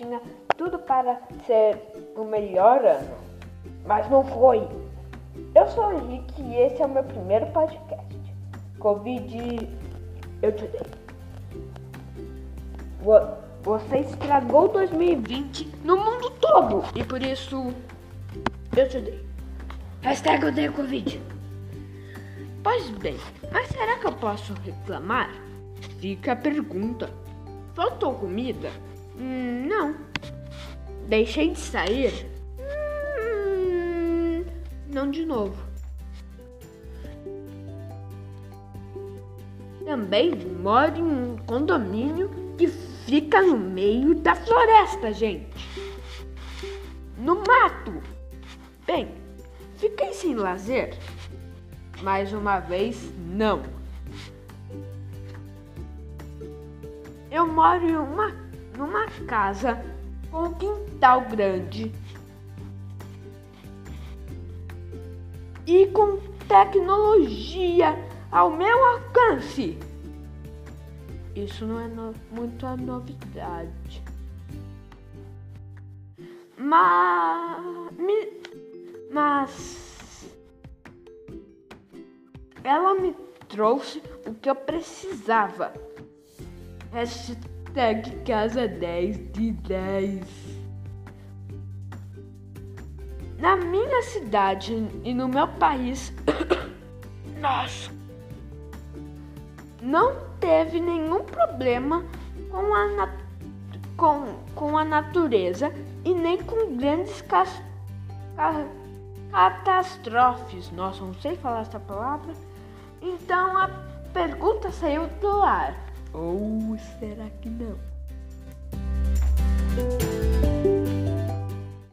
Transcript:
tinha tudo para ser o melhor ano, mas não foi. Eu sou o Henrique e esse é o meu primeiro podcast. Covid, eu te dei. Você estragou 2020 no mundo todo e por isso eu te dei. Hashtag odeio Covid. Pois bem, mas será que eu posso reclamar? Fica a pergunta. Faltou comida? Hum, não. Deixei de sair? Hum, não de novo. Também moro em um condomínio que fica no meio da floresta, gente. No mato. Bem, fiquei sem lazer? Mais uma vez, não. Eu moro em uma, numa casa com um quintal grande e com tecnologia ao meu alcance. Isso não é no, muito a novidade. Mas, mas ela me trouxe o que eu precisava. Hashtag casa 10 de 10. Na minha cidade e no meu país, nossa, não teve nenhum problema com a, com, com a natureza e nem com grandes ca ca catástrofes. Nossa, não sei falar essa palavra. Então a pergunta saiu do ar. Ou será que não?